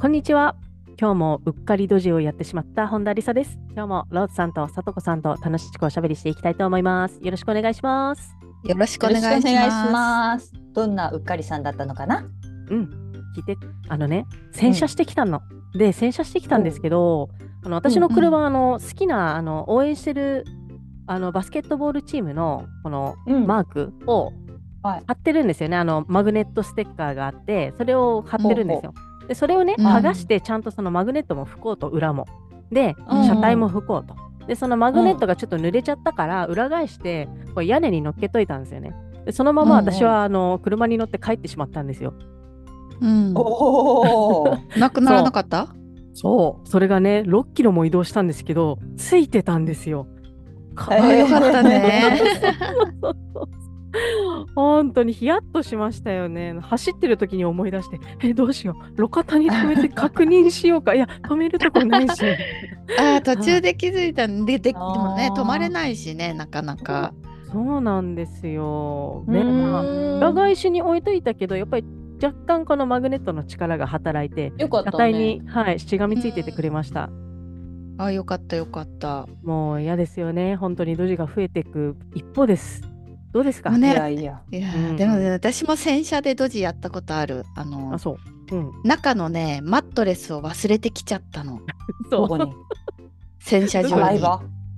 こんにちは。今日もうっかりドジをやってしまった本田理沙です。今日もローズさんとさとこさんと楽しくおしゃべりしていきたいと思います。よろしくお願いします。よろしくお願いします。よろしくお願いします。どんなうっかりさんだったのかな？うん。聞いて。あのね洗車してきたの、で洗車してきたんですけど、あの私の車はあの好きなあの応援してるあのバスケットボールチームのこのうん。マークをはい。貼ってるんですよね、あのマグネットステッカーがあってそれを貼ってるんですよ。でそれをねうん。剥がしてちゃんとそのマグネットも拭こうと裏も。でうん。車体も拭こうと。でそのマグネットがちょっと濡れちゃったから裏返してこれ屋根に乗っけといたんですよね。でそのまま私はあの車に乗って帰ってしまったんですよ。うん。おお なくならなかった？そう。それがね6キロも移動したんですけどついてたんですよ。かえーあよかったね 本当にヒヤッとしましたよね。走ってる時に思い出して、え、どうしよう、路肩に止めて確認しようか。いや、止めるとこないし。あー 途中で気づいたんでででもね止まれないしねなかなかそうなんですよ。ね、裏返しに置いといたけど、やっぱり若干このマグネットの力が働いて、よかった車体ねに、はい、しがみついててくれました。あよかったよかったもう嫌ですよね。本当にドジが増えていく一方です。どうですか、ねやいや。いやうん。ーでもね私も洗車でドジやったことある。あのあ、そう。うん。中のねマットレスを忘れてきちゃったの。そ洗車場に。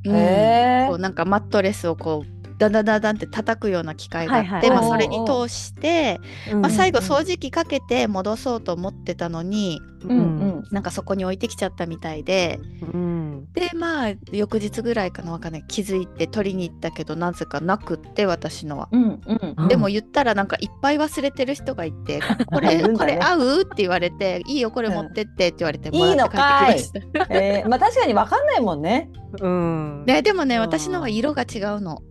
うん。へこうなんかマットレスをこうダンダンダンダンって叩くような機械があって、はいはいまあ、それに通して、うんまあ、最後うん掃除機かけて戻そうと思ってたのに、うんうん。なんかそこに置いてきちゃったみたいでうん。でまあ翌日ぐらいかなわかんない気づいて取りに行ったけどなぜかなくって私のは。うんうんうんでも言ったらなんかいっぱい忘れてる人がいて「これねこれ合う?」って言われて「いいよこれ持ってって」って言われてうんもらって帰ってきました。えーまあ確かにわかんないもんねうん。ね、でもねうん私のは色が違うの。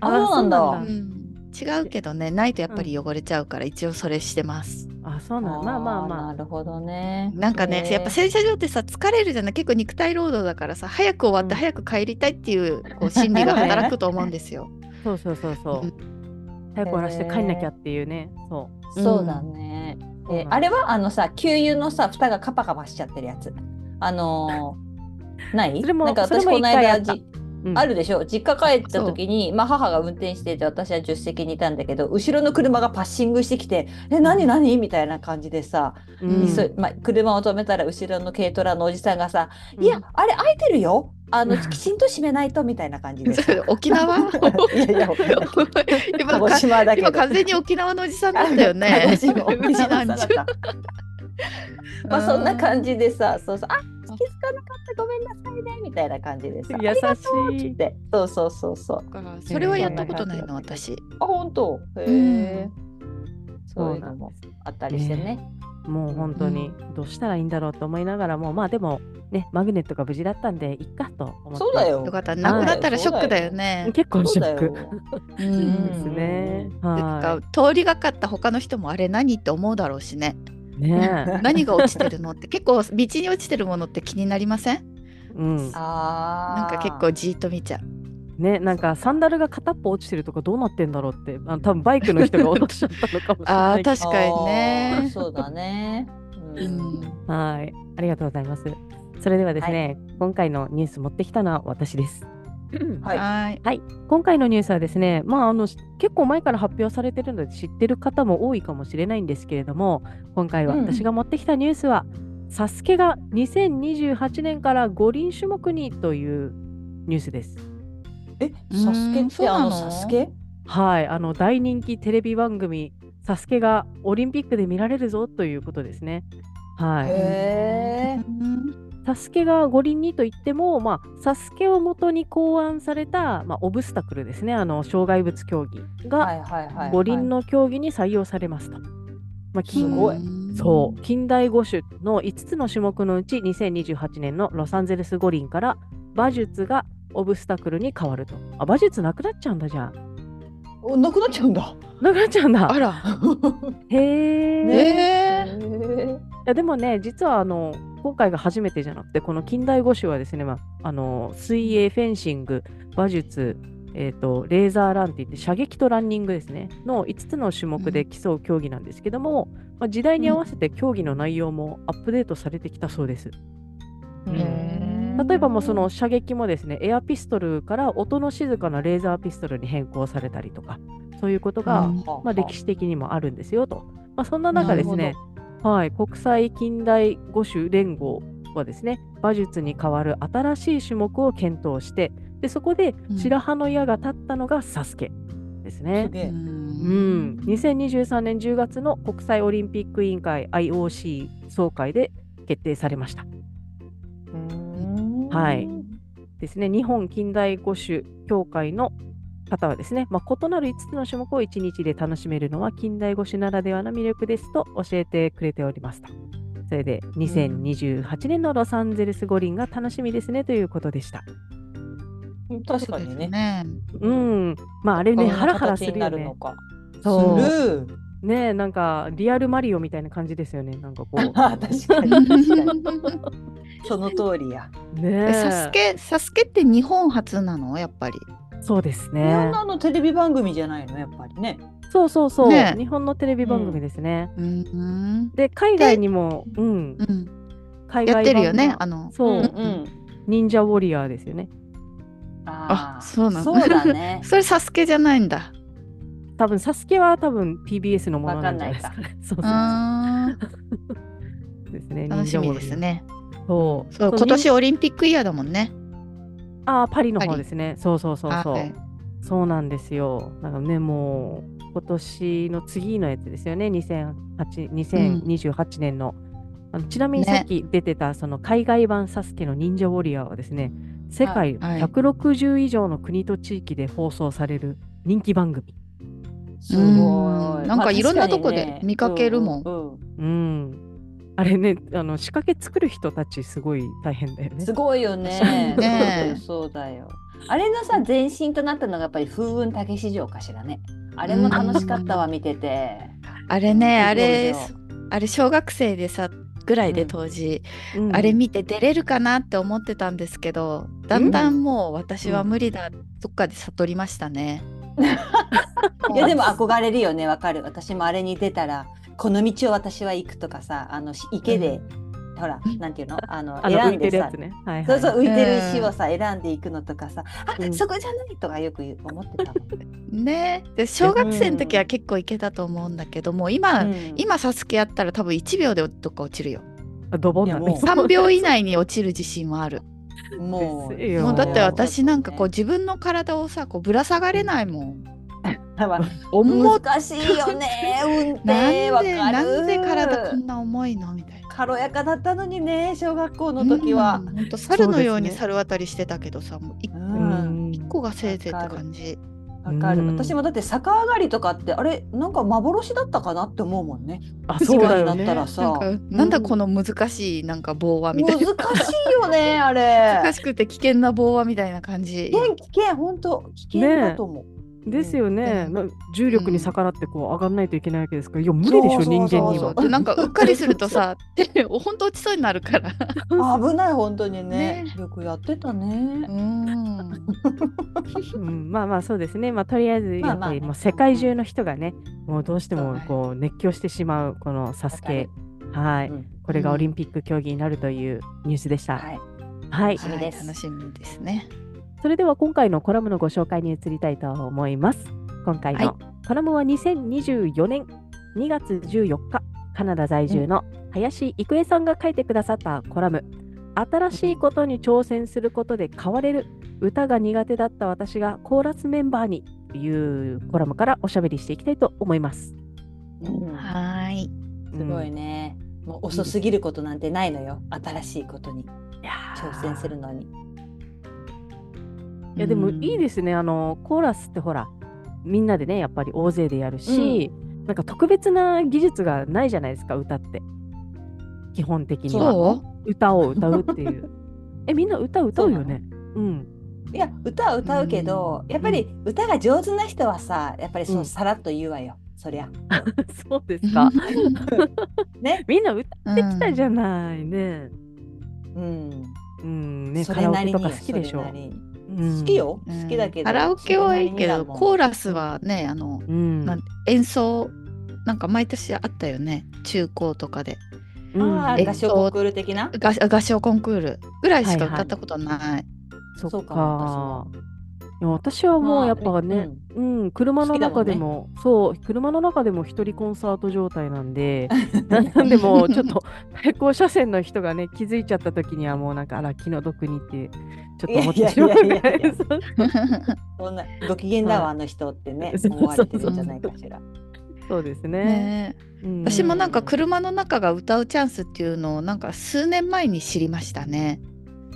あそうなんだうん、違うけどねないとやっぱり汚れちゃうから一応それしてます。あ、そうなんまあまあまなるほどね。なんかね、やっぱ洗車場ってさ疲れるじゃない結構肉体労働だからさ早く終わってうん。早く帰りたいっていうこう心理が働くと思うんですよ。あ。そうそうそうそう。う。早く終わらせて帰んなきゃっていうね。そそうだね、うんえあれはあのさ給油のさ蓋がカパカパしちゃってるやつ。あのー ない？それもなんか私この間あるでしょ？実家帰った時に、まあ、母が運転していて私は助手席にいたんだけど後ろの車がパッシングしてきて「え何何?」みたいな感じでさ、うん。まあ、車を止めたら後ろの軽トラのおじさんがさ「うん。いやあれ開いてるよ。あのうん。きちんと閉めないと」みたいな感じで。さ沖縄？いやいや 今鹿児島だけど。今完全に沖縄のおじさんなんだった。まあそんな感じでさそうそう。あ気づかなかった。ごめんなさいね。みたいな感じでさ。優しい。でそうそうそうそう。だからそれはやったことないの私。あ本当？へえ、そういうのもあったりしてね。もう本当にどうしたらいいんだろうと思いながらも、まあでもね、マグネットが無事だったんで、いっかと思って。そうだ。よ。よかったなくなったらショック。だよね。結構シそうだよ。ョック。ういい。ですね。なんはか通りがかった他の人もあれ何って思うだろうしね。い。ね 何が落ちてるのって 結構道に落ちてるものって気になりません？え。うん。あーなんか結構じーっと見ちゃう。ね、なんかサンダルが片っぽ落ちてるとかどうなってんだろうって、あの多分バイクの人が落としちゃったのかもしれあないけど。あ確かにね。そうだね、ううんんはい。ありがとうございます。それではですね、今回のニュース持ってきたのは私です。はい。はい。はい、今回のニュースはですね、まあ、あの結構前から発表されてるので知ってる方も多いかもしれないんですけれども今回はうん。私が持ってきたニュースは、サスケが2028年から五輪種目にというニュースです。えうんサスケってあのサスケ？はい、あの大人気テレビ番組「サスケがオリンピックで見られるぞということですね。はい、へー。うんサスケが五輪にといっても、まあ、サスケをもとに考案された、まあ、オブスタクルですね、あの障害物競技が五輪の競技に採用されますと。まあ、きすごい。うんそう。近代五種の5つの種目のうち2028年のロサンゼルス五輪から馬術がオブスタクルに変わると。あ馬術なくなっちゃうんだじゃあ。おなくなっちゃうんだ。なくなっちゃうんだ。あら。へえ、ね。いやでもね実はあの今回が初めてじゃなくてこの近代五種はですね、まあ、あの水泳フェンシング馬術えーと、レーザーランっていって射撃とランニングですね。の5つの種目で競う競技なんですけども、うん、まあ、時代に合わせて競技の内容もアップデートされてきたそうです。うん、例えばもうその射撃もですねエアピストルから音の静かなレーザーピストルに変更されたりとかそういうことが、うん、まあ、歴史的にもあるんですよと、まあ、そんな中ですね、はい、国際近代五種連合はですね馬術に代わる新しい種目を検討してでそこで白羽の矢が立ったのがサスケですね。うん、2023年10月の国際オリンピック委員会 IOC 総会で決定されました。はい。ですね、日本近代五種協会の方はですね、まあ、異なる5つの種目を1日で楽しめるのは近代五種ならではの魅力ですと教えてくれておりますと。それで2028年のロサンゼルス五輪が楽しみですねということでした。確かにね。ねうん。まああれね、ハラハラするよね。そう。ねなんかリアルマリオみたいな感じですよね。なんかこう。確かに。その通りや。ねサスケ、サスケって日本初なの？やっぱり。そうですね。日本のテレビ番組じゃないの？やっぱりね。そうそうそう、ね、日本のテレビ番組ですね。うん、で海外にも、うん、うん、海外やってるよね？あの。そう、うんうん、忍者ウォリアーですよね。あそうなの？そうだね。それサスケじゃないんだ。多分サスケは多分 TBS のものなんじゃないですか そうそう ですね。楽しみですねそう。そう今年オリンピックイヤーだもんね。ああパリの方ですね。そうそうそうそう、はい、そうなんですよ。なんかねもう今年の次のやつですよね。2008 2028年の、うん、あのちなみにさっき出てた、その海外版サスケの忍者ウォリアーはですね世界160以上の国と地域で放送される人気番組。すごい。なんかいろんなとこで見かけるもん。うん、うん、あれね、あの仕掛け作る人たちすごい大変だよね。すごいよね。ね そうだよ。あれのさ前身となったのがやっぱり風雲竹市場かしらね。あれも楽しかったわ、見てて。あれね、あれあれ小学生でさぐらいで当時、うん、あれ見て出れるかなって思ってたんですけどだんだんもう私は無理だ、どっかで悟りましたね。いやでも憧れるよね。わかる。私もあれに出たらこの道を私は行くとかさあの池で、うん、ほらなんていうの？あの選んでさ、ね。はいはい、そうそう浮いてる石をさ選んでいくのとかさ、あ、うん、そこじゃないとかよく思ってたね。で小学生の時は結構いけたと思うんだけども今、うん、今サスケやったら多分1秒でどっか落ちるよ。ドボンだね。3秒以内に落ちる自信もある。もうもうだって私なんかこう自分の体をさこうぶら下がれないもん。難しいよね 運転なんでなんで体こんな重いのみたいな。軽やかだったのにね小学校の時は、本当猿のように猿渡りしてたけどさ、もう一個がせいぜいって感じわかる、私もだって逆上がりとかってあれなんか幻だったかなって思うもんね。あ そうだよね。ったらさ、なんだこの難しいなんか棒話みたいな。難しいよね あれ。難しくて危険な棒話みたいな感じ。危険危険本当危険だと思う。ですよね、うん、重力に逆らってこう上がらないといけないわけですか。ら、いや無理でしょ人間には。なんかうっかりするとさ手本当落ちそうになるから。危ない本当にね、ね、よくやってたね。うん、うん、まあまあそうですね、まあ、とりあえずやっぱりもう世界中の人がね、もうどうしてもこう熱狂してしまうこのサスケ、はい、これがオリンピック競技になるというニュースでした。はい、はい、楽しみです。楽しみですね。それでは今回のコラムのご紹介に移りたいと思います。今回のコラムは2024年2月14日、カナダ在住の林郁恵さんが書いてくださったコラム、新しいことに挑戦することで変われる歌が苦手だった私がコーラスメンバーにというコラムからおしゃべりしていきたいと思います。うん、はい。すごいね、もう遅すぎることなんてないのよ、新しいことに。挑戦するのに。いやでもいいですね、あのコーラスってほらみんなでねやっぱり大勢でやるし、なんか特別な技術がないじゃないですか歌って。基本的には。歌を歌うっていう。えみんな歌歌うよね？うん。いや歌は歌うけど、やっぱり歌が上手な人はさやっぱりそう、さらっと言うわよ。そりゃ。そうですか。ね。みんな歌ってきたじゃないね。うん。うん。ねカラオケとか好きでしょ好きよ、好きだけど。カラオケはいいけどコーラスはねあの、うん、演奏なんか毎年あったよね。中高とかで。うん、あ合唱コンクール的な？合唱コンクールぐらいしか歌ったことない。はいはい、そっか。私はもうやっぱね、うん、うん、車の中でも、ね、そう、車の中でも一人コンサート状態なんで、なんでもちょっと対向車線の人がね、気づいちゃった時にはもうなんか、あら、気の毒にって、ちょっと思ってしまうぐらい。そんな、ご機嫌だわ、あの人ってね、思われてるんじゃないかしら。そうですね、ね。うん、私もなんか車の中が歌うチャンスっていうのをなんか数年前に知りましたね。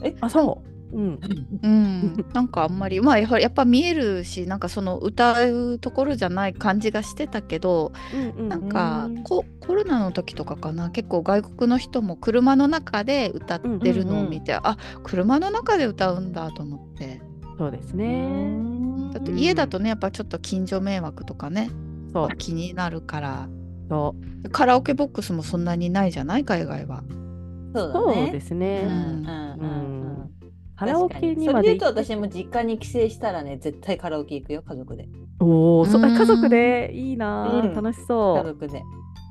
えあそううん、うん、なんかあんまり まあやっぱ見えるしなんかその歌うところじゃない感じがしてたけど、うんうん、なんかコロナの時とかかな。結構外国の人も車の中で歌ってるのを見て、うんうんうん、あ車の中で歌うんだと思って。そうですね。だって家だとねやっぱちょっと近所迷惑とかねそう。気になるから。そう。カラオケボックスもそんなにないじゃない？海外は。そう、ですね、うんうんうんカラオケにまでそれで言うと私も実家に帰省したらね絶対カラオケ行くよ家族で。おお、そ家族で？いいな、うん、楽しそう。家族で。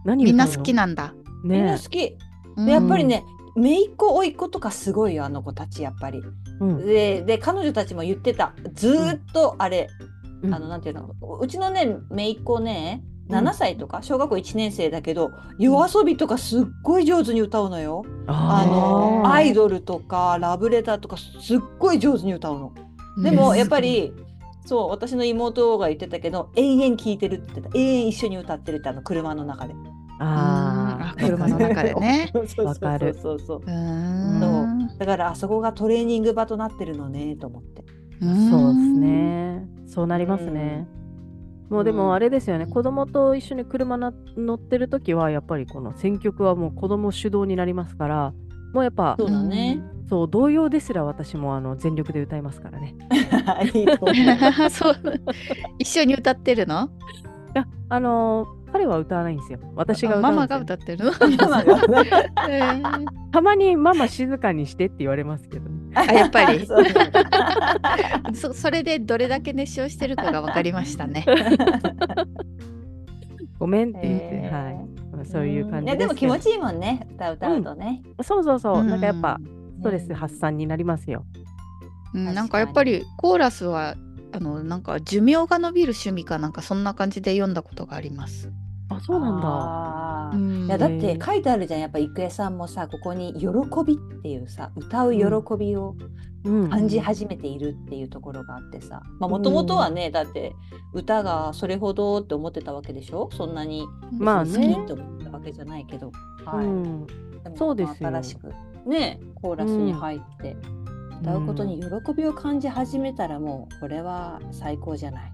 何みんな好きなんだ、ね、みんな好き。でやっぱりね姪っ子甥っ子とかすごいよあの子たちやっぱり、うん、でで彼女たちも言ってた。ずっとあれ、うん、あのなんていうの？うちのね姪っ子ね7歳とか小学校1年生だけど、夜遊びとかすっごい上手に歌うのよ。あのアイドルとかラブレターとかすっごい上手に歌うの。でもやっぱり、そう私の妹が言ってたけど永遠聴いてるって言ってた永遠一緒に歌ってるってあの車の中で。ああ車の中でね。わかる。そうそうそうだからあそこがトレーニング場となってるのねと思って。そうですね。そうなりますね。もうでもあれですよね、うん、子供と一緒に車な乗ってる時はやっぱりこの選曲はもう子供主導になりますからもうやっぱそうだね、そう童謡ですら私もあの全力で歌いますからね。そう。一緒に歌ってるの？いやあのー彼は歌わないんですよ。私が歌ママが歌ってるの？たまにママ静かにしてって言われますけど、ね、あやっぱり。そ それでどれだけ熱唱してるかが分かりましたね。ごめんって言って、はい。そういう感じででも気持ちいいもんね、歌歌うとね。うん、そうそうそう、なんかやっぱストレス発散になりますよ。うん、なんかやっぱりコーラスはあのなんか寿命が伸びる趣味かなんかそんな感じで読んだことがあります。あそうなんだ。いやだって書いてあるじゃん。やっぱ郁恵さんもさここに「喜び」っていうさ歌う喜びを感じ始めているっていうところがあってさ。もともとはねだって歌がそれほどって思ってたわけでしょ？そんなに好きって思ったわけじゃないけど、はい、うん、そうです新しくねコーラスに入って。歌うことに喜びを感じ始めたらもうこれは最高じゃない。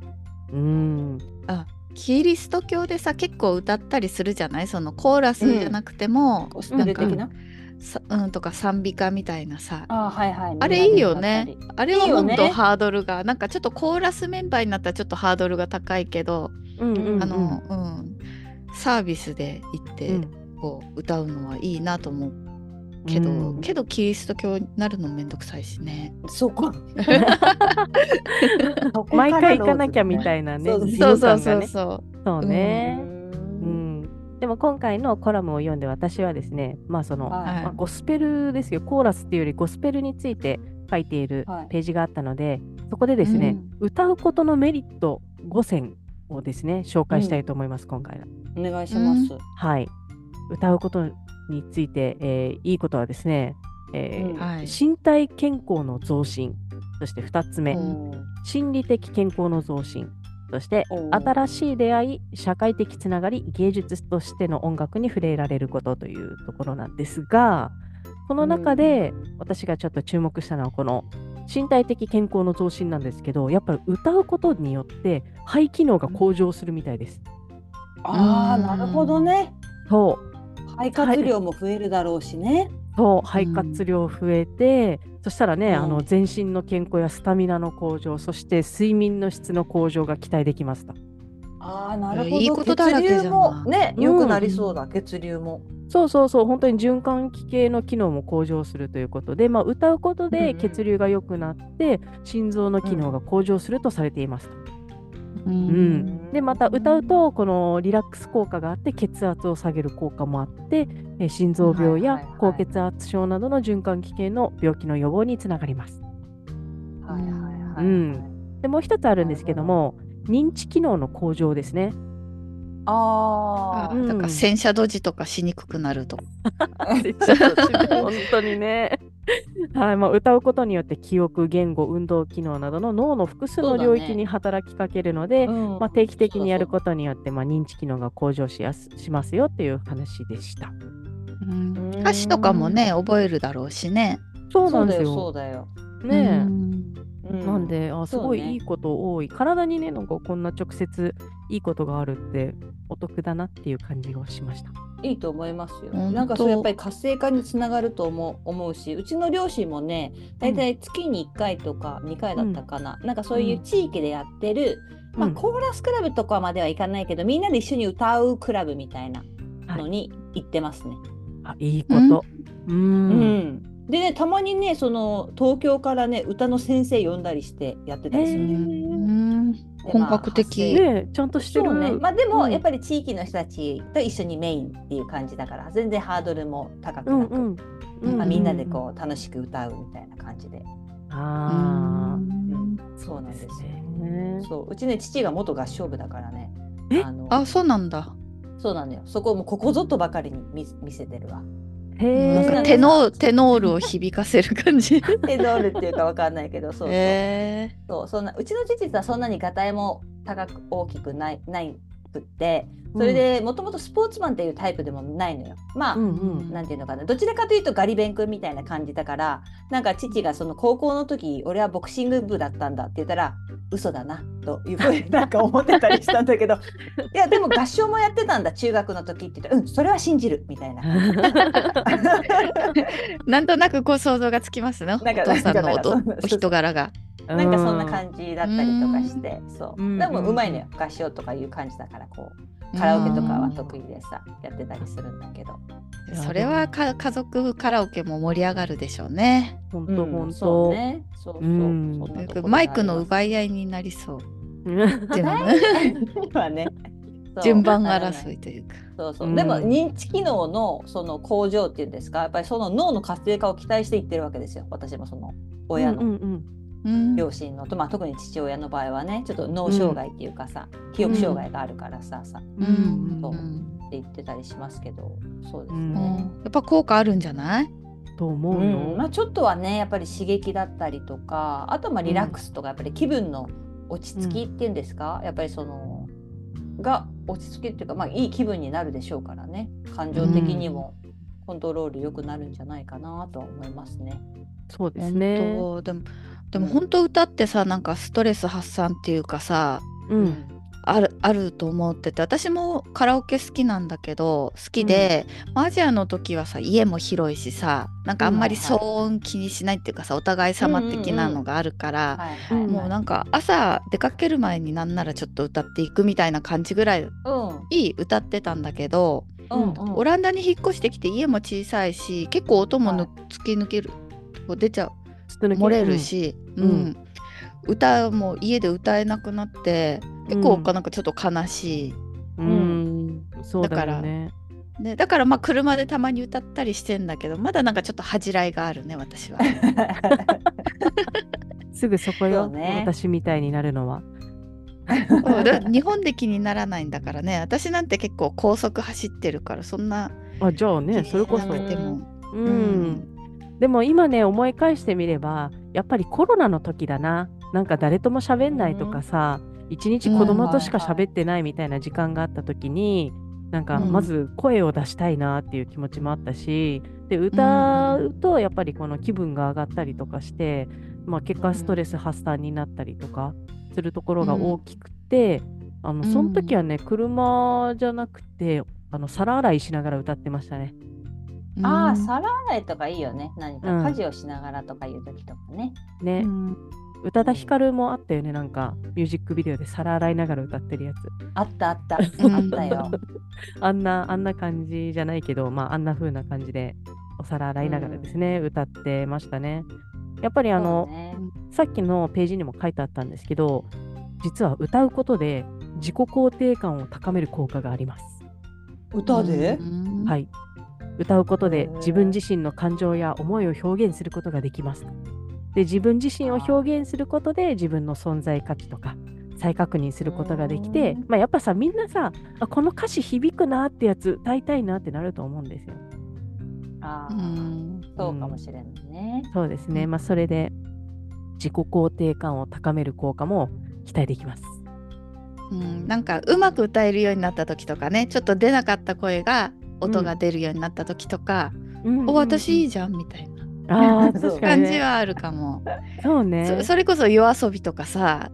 うん、あキリスト教でさ結構歌ったりするじゃない？そのコーラスじゃなくても、うん、な？んか、うん、とか賛美歌みたいなさ。あ,、はいはい、あれいいよね。あれはもっとハードルが、ね、なんかちょっとコーラスメンバーになったらちょっとハードルが高いけど、うんうんうん、あの、うん、サービスで行って、こう歌うのはいいなと思うけど、うん、けどキリスト教になるのめんどくさいしね。そこ 毎回行かなきゃみたいなね。そうそうそうそう。そうね。うん、でも今回のコラムを読んで私はですね、まあその、はい、まあ、ゴスペルですよ、コーラスっていうよりゴスペルについて書いているページがあったので、はい、そこでですね、うん、歌うことのメリット5選をですね、紹介したいと思います、うん、今回は。お願いします。はい。歌うことについて、えー、いいことはですね、えー、うんはい、身体健康の増進そして2つ目、心理的健康の増進そして新しい出会い社会的つながり芸術としての音楽に触れられることというところなんですがこの中で私がちょっと注目したのはこの身体的健康の増進なんですけどやっぱり歌うことによって肺機能が向上するみたいです。ああ、なるほどね。そう。肺活量も増えるだろうしね。そう肺活量増えて、うん、そしたらね、うん、あの全身の健康やスタミナの向上そして睡眠の質の向上が期待できますと。ああなるほど。いいことだらけじゃん。ね良くなりそうだ、うん、血流も。そうそうそう本当に循環器系の機能も向上するということで、まあ、歌うことで血流が良くなって、うんうん、心臓の機能が向上するとされています。うん、うん、でまた歌うとこのリラックス効果があって血圧を下げる効果もあってえ心臓病や高血圧症などの循環器系の病気の予防につながります。はいはいはい、うん、でもう一つあるんですけども認知機能の向上ですね。ああ、うん、だから洗車ドジとかしにくくなると。本当にね。はいまあ、歌うことによって記憶、言語、運動機能などの脳の複数の領域に働きかけるので、ねうん、まあ、定期的にやることによってまあ、認知機能が向上しやすしますよっていう話でした。うん、歌詞とかもね覚えるだろうしね。そうなんですよ。そうだよ。ねえ。なんであすごいいいこと多い、ね、体にねなんかこんな直接いいことがあるってお得だなっていう感じがしました。いいと思いますよ。なんかそうやっぱり活性化につながると思う思うしうちの両親もね大体月に1回とか2回だったかな、うん、なんかそういう地域でやってる、うん、まあ、コーラスクラブとかまではいかないけどみんなで一緒に歌うクラブみたいなのに行ってますね。はい、あいいこと。うん、うんでねたまにねその東京からね歌の先生呼んだりしてやってたりするね。本格的、ね、ちゃんとしてるね。まあでも、やっぱり地域の人たちと一緒にメインっていう感じだから全然ハードルも高くなく、うんうん、まあ、みんなでこう楽しく歌うみたいな感じで。ああ、うん、そうなんですね。そううちね父が元合唱部だからね。あのあそうなんだ。そうなのよ。そこもここぞとばかりに見見せてるわ。へなんかテノテノールを響かせる感じ。テノールっていうかわかんないけどそうそう。そうそんなうちの父はそんなにがたいも高く大きくないないくってそれでもともとスポーツマンっていうタイプでもないのよ。まあ、うんうん、なんていうのかなどちらかというとガリ勉君みたいな感じだからなんか父がその高校の時俺はボクシング部だったんだって言ったら嘘だなというふうに なんか思ってたりしたんだけどいやでも合唱もやってたんだ中学の時って言ったらうんそれは信じるみたいな。なんとなくこう想像がつきますねお父さんのお人柄が。なんかそんな感じだったりとかして、そう。でもうまいのよ、合唱とかいう感じだから、こう、カラオケとかは得意でさ、やってたりするんだけど。それはか家族カラオケも盛り上がるでしょうね。本当本当。ね。そうそう。マイクの奪い合いになりそう。ね。順番争いというか。そうそう。でも認知機能のその向上っていうんですか、やっぱりその脳の活性化を期待していってるわけですよ。私もその親の。うんうんうん両親のと、まあ、特に父親の場合はねちょっと脳障害っていうかさ、うん、記憶障害があるからさ、さ、うん、そう。って言ってたりしますけどそうですね、やっぱ効果あるんじゃない？と思うよ、まあ、ちょっとはねやっぱり刺激だったりとかあとまあリラックスとかやっぱり気分の落ち着きっていうんですか、やっぱりそのが落ち着きっていうか、まあ、いい気分になるでしょうからね。感情的にもコントロール良くなるんじゃないかなとは思いますね。そうですね。でもでも本当歌ってさなんかストレス発散っていうかさ、うん、あるあると思ってて私もカラオケ好きなんだけど好きで、うん、アジアの時はさ家も広いしさなんかあんまり騒音気にしないっていうかさお互い様的なのがあるからもうなんか朝出かける前になんならちょっと歌っていくみたいな感じぐらい、うん、いい歌ってたんだけど、うん。うん、オランダに引っ越してきて家も小さいし結構音も突き抜ける、はい、出ちゃう漏れるし、うん、うん、歌も家で歌えなくなって結構なんかちょっと悲しい、うん、そうだからねね、だからまあ車でたまに歌ったりしてんだけどまだなんかちょっと恥じらいがあるね私は。すぐそこよ、ね、私みたいになるのは。日本で気にならないんだからね。私なんて結構高速走ってるからそんなあじゃあねそれこそ。うん、うんでも今ね思い返してみればやっぱりコロナの時だな。なんか誰とも喋んないとかさ、一日子供としか喋ってないみたいな時間があった時に、なんかまず声を出したいなっていう気持ちもあったし、で歌うとやっぱりこの気分が上がったりとかして、まあ、結果ストレス発散になったりとかするところが大きくて、あのその時はね、車じゃなくてあの皿洗いしながら歌ってましたね。ああ、皿洗いとかいいよね。何か家事をしながらとかいう時とかね。ね。宇多田ヒカルもあったよね、なんかミュージックビデオで皿洗いながら歌ってるやつ。あったあった、あったよ。あんな、あんな感じじゃないけど、まあ、あんな風な感じでお皿洗いながらですね、うん、歌ってましたね。やっぱりあの、ね、さっきのページにも書いてあったんですけど、実は歌うことで自己肯定感を高める効果があります。歌で、はい。歌うことで自分自身の感情や思いを表現することができます。で自分自身を表現することで自分の存在価値とか再確認することができて、まあ、やっぱさみんなさあこの歌詞響くなってやつ歌いたいなってなると思うんですよ。あそうかもしれないね。そうですね、まあ、それで自己肯定感を高める効果も期待できます。うん、なんかうまく歌えるようになった時とかねちょっと出なかった声が音が出るようになった時とか、うん、お私いいじゃんみたいな、あ確かに、感じはあるかも。そうね。それこそ夜遊びとかさ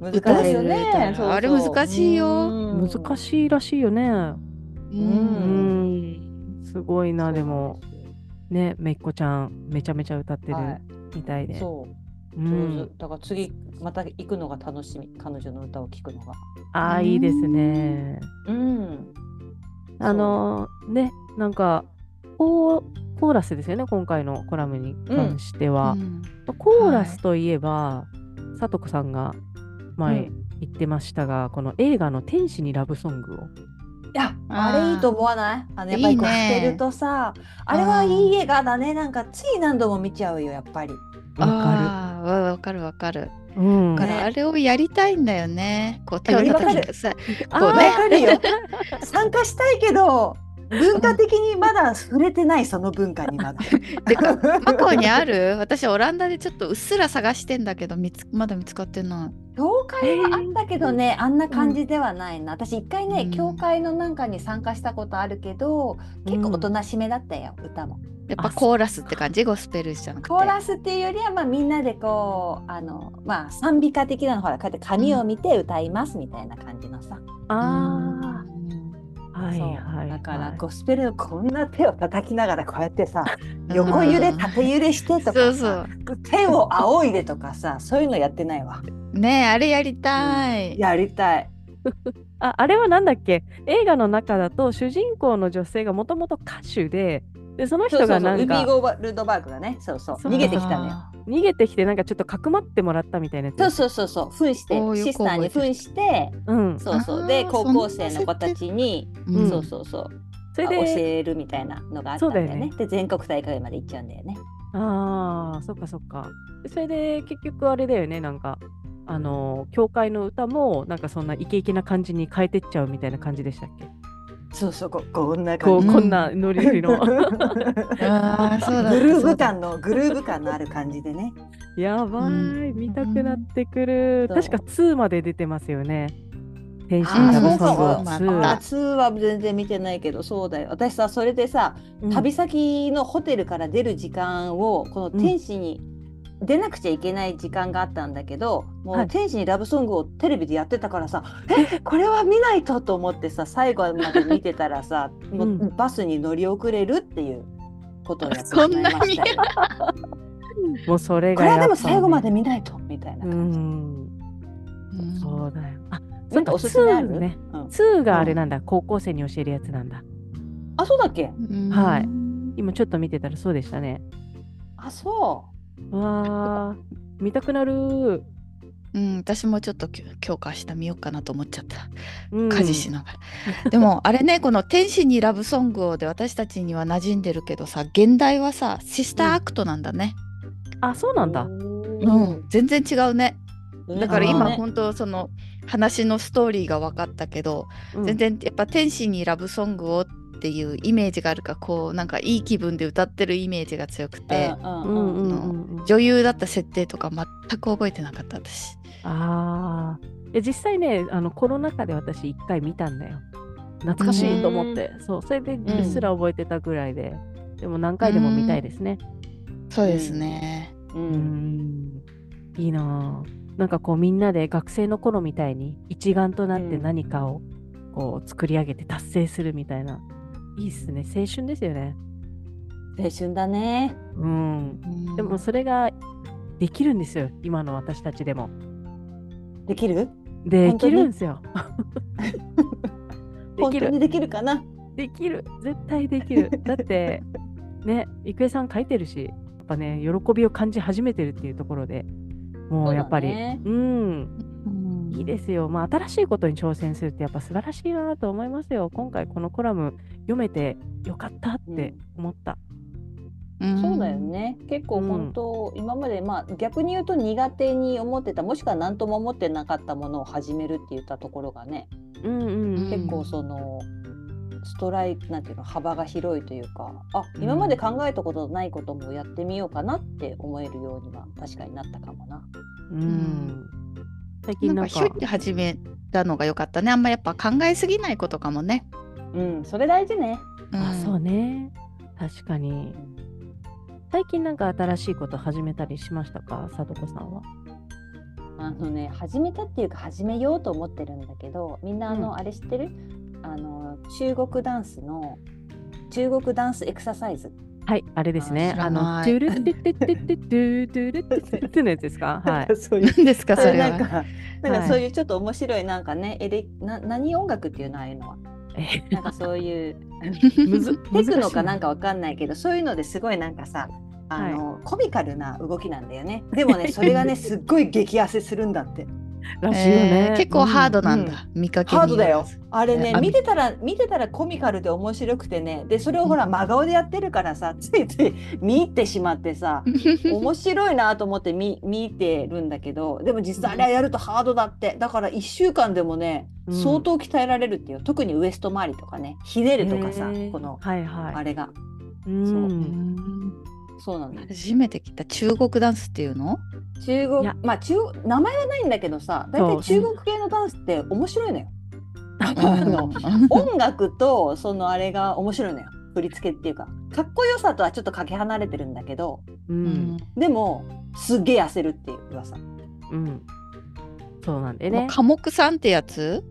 難しいよね。あれ難しいよ。難しいらしいよね。うん。すごいなでも。ねめっこちゃんめちゃめちゃ歌ってるみたいで、はい、そう、う。ん、だから次また行くのが楽しみ。彼女の歌を聴くのが。ああいいですね。うんあのねなんかコーラスですよね今回のコラムに関しては、うん、コーラスといえば、はい、さとこさんが前言ってましたが、うん、この映画の「天使にラブソング」を。いやあれいいと思わない？あのやっぱりこうしてるとさあれはいい映画だね。なんかつい何度も見ちゃうよやっぱりわかる。わかるわかる。うん、だからあれをやりたいんだよね。こう手を叩きさ、こうね。参加したいけど、文化的にまだ触れてないその文化にまだ。で向こうにある？私オランダでちょっとうっすら探してんだけど見つまだ見つかってない。教会はあんだけどね、あんな感じではないな。私一回ね、うん、教会のなんかに参加したことあるけど、結構おとなしめだったよ、歌も。やっぱコーラスって感じ？ゴスペルじゃなくて。コーラスっていうよりはまあみんなでこうあのまあ賛美歌的なのほらこうやって紙を見て歌いますみたいな感じのさ、うん、ああはいはい、だからゴスペルのこんな手を叩きながらこうやってさ横揺れ縦揺れしてとかそうそう。手を仰いでとかさそういうのやってないわ。ねあれやりたい、うん、やりたい。ああれはなんだっけ？映画の中だと主人公の女性がもともと歌手ででその人がなんか。ルビーゴルドバーグがねそうそう逃げてきたのよ。逃げてきてなんかちょっとかくまってもらったみたいなそうそうそうそう扮してシスターに扮して、うん、そうそうで高校生の子たちに、うん、そうそうそうそれで。教えるみたいなのがあったんだよね、ね、で全国大会まで行っちゃうんだよね。ああそっかそっか。それで結局あれだよねなんかあの教会の歌もなんかそんなイケイケな感じに変えてっちゃうみたいな感じでしたっけ？そうそうここんな感じ。こんなノリノリの。あそうだグルーヴ感のグルーヴ感のある感じでね。やばい、見たくなってくる、確か2まで出てますよね。天心ラブソング2。2は全然見てないけどそうだよ。私さそれでさ、旅先のホテルから出る時間をこの天使に、うん出なくちゃいけない時間があったんだけどもう天使にラブソングをテレビでやってたからさ、はい、え？これは見ないと？と思ってさ最後まで見てたらさ、もうバスに乗り遅れるっていうことをやってしまいましたよ。もうそれが、ね、これはでも最後まで見ないと？みたいな感じ。うそうだよ。あ、なんかおすすめある？ね。ツ、ー、があれなんだ、高校生に教えるやつなんだ。あ、そうだっけ？はい。今ちょっと見てたらそうでしたね。あ、そう。わあ、見たくなる。うん、私もちょっと強化した見ようかなと思っちゃった。うん、家事しながら。でもあれねこの「天使にラブソングを」で私たちには馴染んでるけどさ現代はさシスターアクトなんだね。うん、あそうなんだ。うん全然違うね。だから今本当その話のストーリーが分かったけど、うん、全然やっぱ「天使にラブソングを」っっていうイメージがあるかこうなんかいい気分で歌ってるイメージが強くて、女優だった設定とか全く覚えてなかった私。ああ実際ねあのコロナ禍で私一回見たんだよ。懐かしいと思って、そうそれでうっすら覚えてたぐらいで、うん、でも何回でも見たいですね。うそうですね。うん、いいななんかこうみんなで学生の頃みたいに一丸となって何かをこう作り上げて達成するみたいな、いいっすね。青春ですよね。青春だね。うん。でもそれができるんですよ。今の私たちでも。できる？できるんですよ。できる。にできるかな？できる。絶対できる。だってね郁恵さん書いてるしやっぱね喜びを感じ始めてるっていうところでもうやっぱり。う、ね、うん。いいですよ。まあ新しいことに挑戦するってやっぱ素晴らしいなと思いますよ。今回このコラム読めてよかったって思った、うん、そうだよね。結構本当、うん、今までまあ逆に言うと苦手に思ってたもしくは何とも思ってなかったものを始めるって言ったところがね、うんうん、結構そのストライクなんていうの幅が広いというかあ今まで考えたことないこともやってみようかなって思えるようには確かになったかもな。うん、最近なんか。ひょいって始めたのが良かったね。あんまやっぱ考えすぎないことかもね。うんそれ大事ね。うん、あそうね確かに。最近なんか新しいこと始めたりしましたか、さとこさんは。あのね、始めたっていうか始めようと思ってるんだけど、みんなあの、うん、あれ知ってる？あの中国ダンスの中国ダンスエクササイズ。はい、あれですね。あの、トゥルテテテテテトゥトゥルテテのやつですか。はい。そういうですか、それなんか、なんかそういうちょっと面白い、なんかね、エレ、な、何音楽っていうの、ああいうのは。なんかそういう。テクノかなんかわかんないけど、そういうのですごいなんかさ。あの、はい、コミカルな動きなんだよね。でもね、それがね、すっごい激汗するんだって。らしいよね、えー、結構ハードなんだ、うん、見かけハードだよ。あれね見てたら見てたらコミカルで面白くてね。でそれをほら真顔でやってるからさ ついつい見入ってしまってさ 面白いなと思って見見てるんだけどでも実際あれやるとハードだって。だから1週間でもね、相当鍛えられるっていう特にウエスト周りとかねひねるとかさ、この、はいはい、あれが。そうそうなんです初めて聞いた。中国ダンスっていうの？中国まあ中名前はないんだけどさ大体中国系のダンスって面白いのよ。あの音楽とそのあれが面白いのよ。振り付けっていうか。かっこよさとはちょっとかけ離れてるんだけど、うん、でもすげえ痩せるっていう噂。うん、そうなんでね。科目さんってやつ？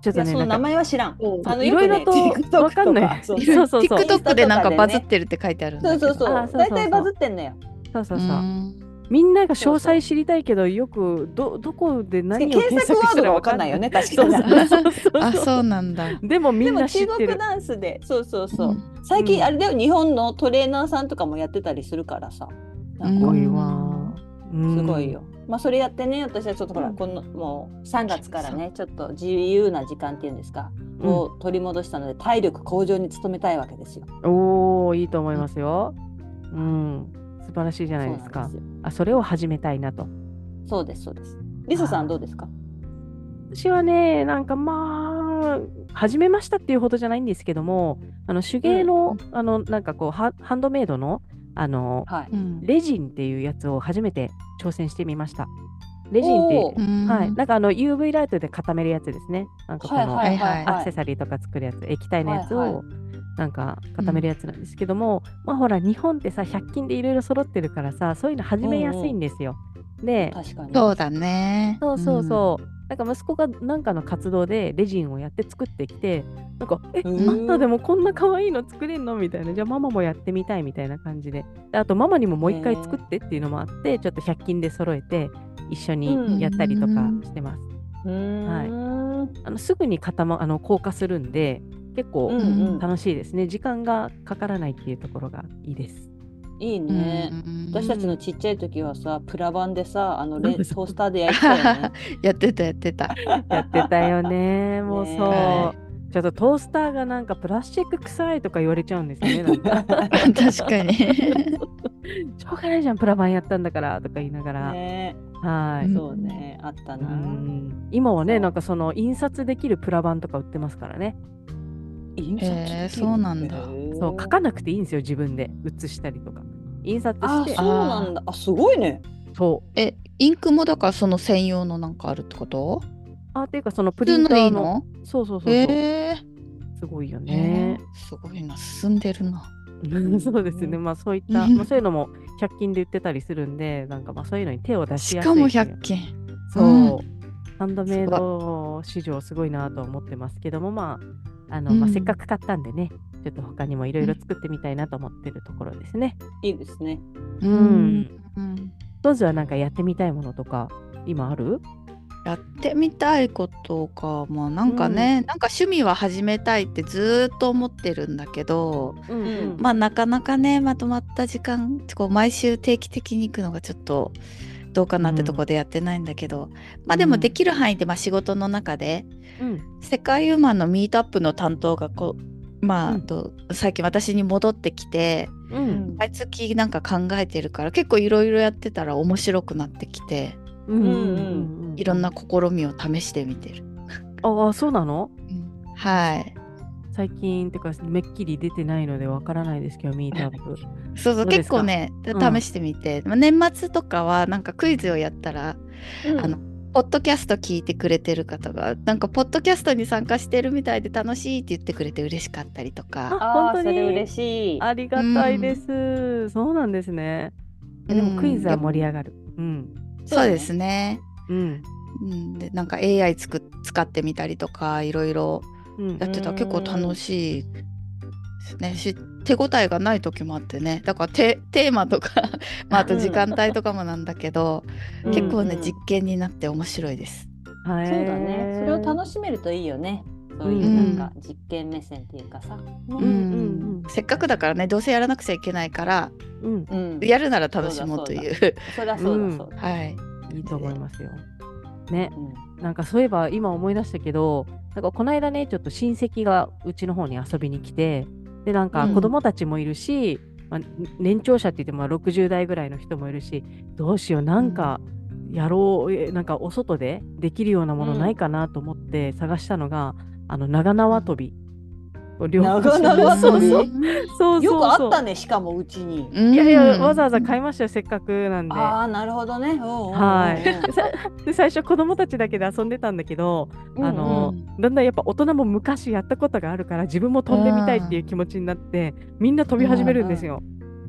ちょっとね、その名前は知らん。あのいろいろとわかんない。そうそうそう。TikTok でなんかバズってるって書いてあるそうそうそう。大体バズってんのよ。そうそうそう。みんなが詳細知りたいけどよくどどこで何を検索したらわかんないよね確かに。あそうなんだ。でもみんな知ってる。中国ダンスでそうそうそう。最近あれだよ日本のトレーナーさんとかもやってたりするからさ。すごいわ。すごいよ。まあ、それやってね私はちょっとほら、このもう3月からねちょっと自由な時間っていうんですか、を取り戻したので体力向上に努めたいわけですよ。おおいいと思いますよ。うん、素晴らしいじゃないですか。そあそれを始めたいなと。そうですそうです。リサさんどうですか？私はねなんかまあ始めましたっていうほどじゃないんですけどもあの手芸の、うん、あのなんかこうハンドメイドのあの、はい、レジンっていうやつを初めて挑戦してみました。レジンって、はい、なんかあの UV ライトで固めるやつですね。なんかこのアクセサリーとか作るやつ、液体のやつをなんか固めるやつなんですけども、まあほら日本ってさ100均でいろいろ揃ってるからさそういうの始めやすいんですよ。で、そうだね。そうそうそう。なんか息子が何かの活動でレジンをやって作ってきてなんか「えあんたでもこんな可愛いの作れんの?」みたいな「じゃあママもやってみたい」みたいな感じで。であとママにももう一回作ってっていうのもあってちょっと100均で揃えて一緒にやったりとかしてます。はい、あのすぐに固、ま、あの硬化するんで結構楽しいですね、時間がかからないっていうところがいいです。いいね、私たちのちっちゃい時はさプラ板でさあのレトースターで焼いてたよね。やってたやってた。やってたよね。もうそう、ちょっとトースターがなんかプラスチック臭いとか言われちゃうんですよね 確かに。しょうがないじゃんプラ板やったんだからとか言いながら、ね、はい。そうね。あったな。今はねなんかその印刷できるプラ板とか売ってますからね。印刷えー、そうなんだ。そう書かなくていいんですよ自分で。写したりとか印刷して。あそうなんだ。あすごいね。そう。えインクもだからその専用のなんかあるってこと？あっていうかそのプリンターの。そうそうそうそう、えー、すごいよね、えー、すごいな進んでるな。そうですね、まあそういった、まあ、そういうのも100均で売ってたりするんで、なんかまあそういうのに手を出しやすい。しかも100均。そう、うん、ハンドメイド市場すごいなと思ってますけども、まあ、あの、まあ、せっかく買ったんでね、ちょっと他にもいろいろ作ってみたいなと思ってるところですね。いいですね。うん。うん、当時はなんかやってみたいものとか、今ある？やってみたいことかまあなんかね、うん、なんか趣味は始めたいってずっと思ってるんだけど、うんうん、まあなかなかねまとまった時間こう毎週定期的に行くのがちょっとどうかなってとこでやってないんだけど、うん、まあでもできる範囲でまあ仕事の中で、うん、世界ウーマンのミートアップの担当がこうまあ、うん、と最近私に戻ってきて、うん、毎月なんか考えてるから結構いろいろやってたら面白くなってきて。うんうんいろんな試みを試してみてる。ああそうなの、うん、はい。最近ってかめっきり出てないのでわからないですけどミートアップ。そうそう結構ね試してみて、うん、年末とかはなんかクイズをやったら、うん、あのポッドキャスト聞いてくれてる方がなんかポッドキャストに参加してるみたいで楽しいって言ってくれて嬉しかったりとか。あ本当に。嬉しい。ありがたいです、うん、そうなんですね。でもクイズは盛り上がる。うん、そうですね。うん、うん、でなんか AI つく使ってみたりとかいろいろやってた、うん、結構楽しいですね。し手応えがない時もあってね。だからテーマとかまあ、あと時間帯とかもなんだけど、うん、結構ね、実験になって面白いです。そうだね。それを楽しめるといいよね。そういうなんか実験目線っていうかさ、うん。うんうん、せっかくだからねどうせやらなくちゃいけないから、うん、やるなら楽しもうという。そりゃそうだそうだ。はい。いいと思いますよ。ね、うん、なんかそういえば今思い出したけど、なんかこの間ね、ちょっと親戚がうちの方に遊びに来て、で、なんか子供たちもいるし、うん、まあ、年長者って言っても60代ぐらいの人もいるし、どうしよう、なんかやろう、なんかお外でできるようなものないかなと思って探したのが、あの長縄跳び。長々そうそう。そうよくあったねしかもうちに。いやいやわざわざ買いましたよせっかくなんで。ああなるほどね。はい。で最初子供たちだけで遊んでたんだけど、あのだんだんやっぱ大人も昔やったことがあるから自分も飛んでみたいっていう気持ちになってみんな飛び始めるんですよ、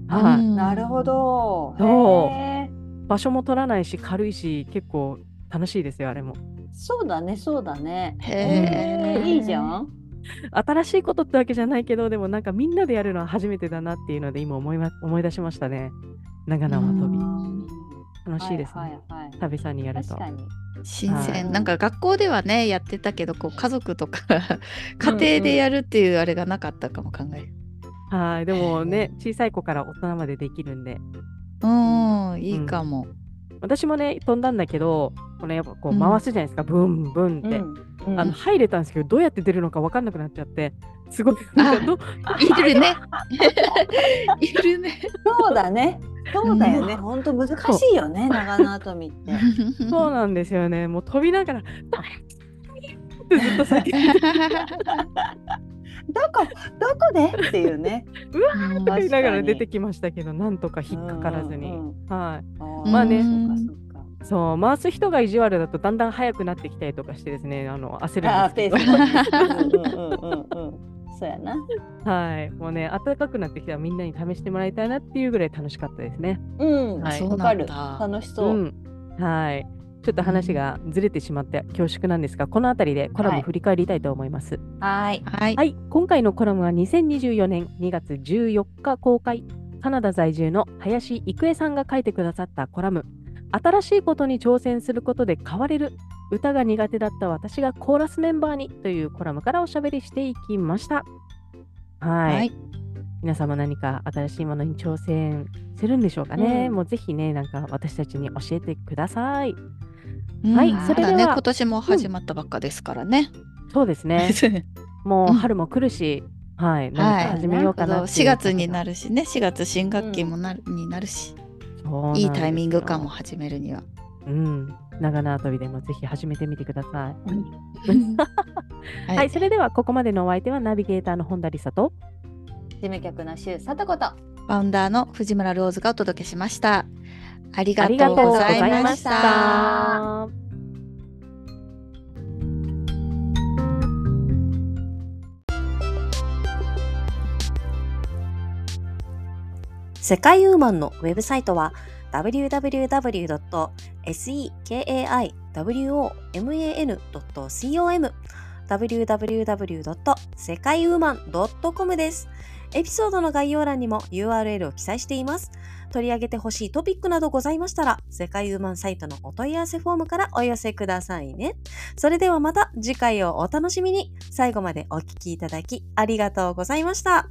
はい、なるほど。そう。場所も取らないし軽いし結構楽しいですよあれも。そうだねそうだね。へえいいじゃん新しいことってわけじゃないけどでもなんかみんなでやるのは初めてだなっていうので今思い,、ま、思い出しましたね。長縄跳び。楽しいですね、はいはいはい、旅さんにやると。新鮮、はい、なんか学校ではねやってたけどこう家族とか家庭でやるっていうあれがなかったかも考える、うんうん、はい。でもね小さい子から大人までできるんで。うんいいかも、うん私もね飛んだんだけどこれやっぱこう回すじゃないですか、うん、ブンブンって、うん、あの入れたんですけどどうやって出るのか分かんなくなっちゃって。すごいいるね。いるね。そうだね。そうだよね。本当難しいよね長縄跳びって。そうなんですよね。もう飛びながら ずっと叫んでどこどこで？っていうね。うわーと言いながら出てきましたけど、なんとか引っかからずに。はい。まあね。そう回す人が意地悪だとだんだん速くなってきたりとかしてですねあの焦るんですけど。そうやな。はい、もうね暖かくなってきたらみんなに試してもらいたいなっていうぐらい楽しかったですね。うん、はい、わかる。楽しそう。うん、はい。ちょっと話がずれてしまって恐縮なんですが、この辺りでコラム振り返りたいと思います。はい。はい。はい、今回のコラムは2024年2月14日公開、カナダ在住の林郁恵さんが書いてくださったコラム、新しいことに挑戦することで変われる、歌が苦手だった私がコーラスメンバーにというコラムからおしゃべりしていきました。はい。はい皆様何か新しいものに挑戦するんでしょうかね、うん、もうぜひねなんか私たちに教えてください。はい、それでは、ね、今年も始まったばっかですからね。うん、そうですね。もう春も来るし、うん、はい、何か始めようかな、はい、4月になるしね、4月新学期もなる、うん、になるし、いいタイミングかも始めるには。うん、長縄跳びでもぜひ始めてみてください。はい、はい、それではここまでのお相手はナビゲーターの本田理沙と。事務局の周佐子と。ファウンダーの藤村ローズがお届けしました。ありがとうございました。世界ウーマンのウェブサイトは www.sekaiwoman.com www.sekaiwoman.com です。エピソードの概要欄にも URL を記載しています。取り上げてほしいトピックなどございましたら、世界ウーマンサイトのお問い合わせフォームからお寄せくださいね。それではまた次回をお楽しみに。最後までお聴きいただきありがとうございました。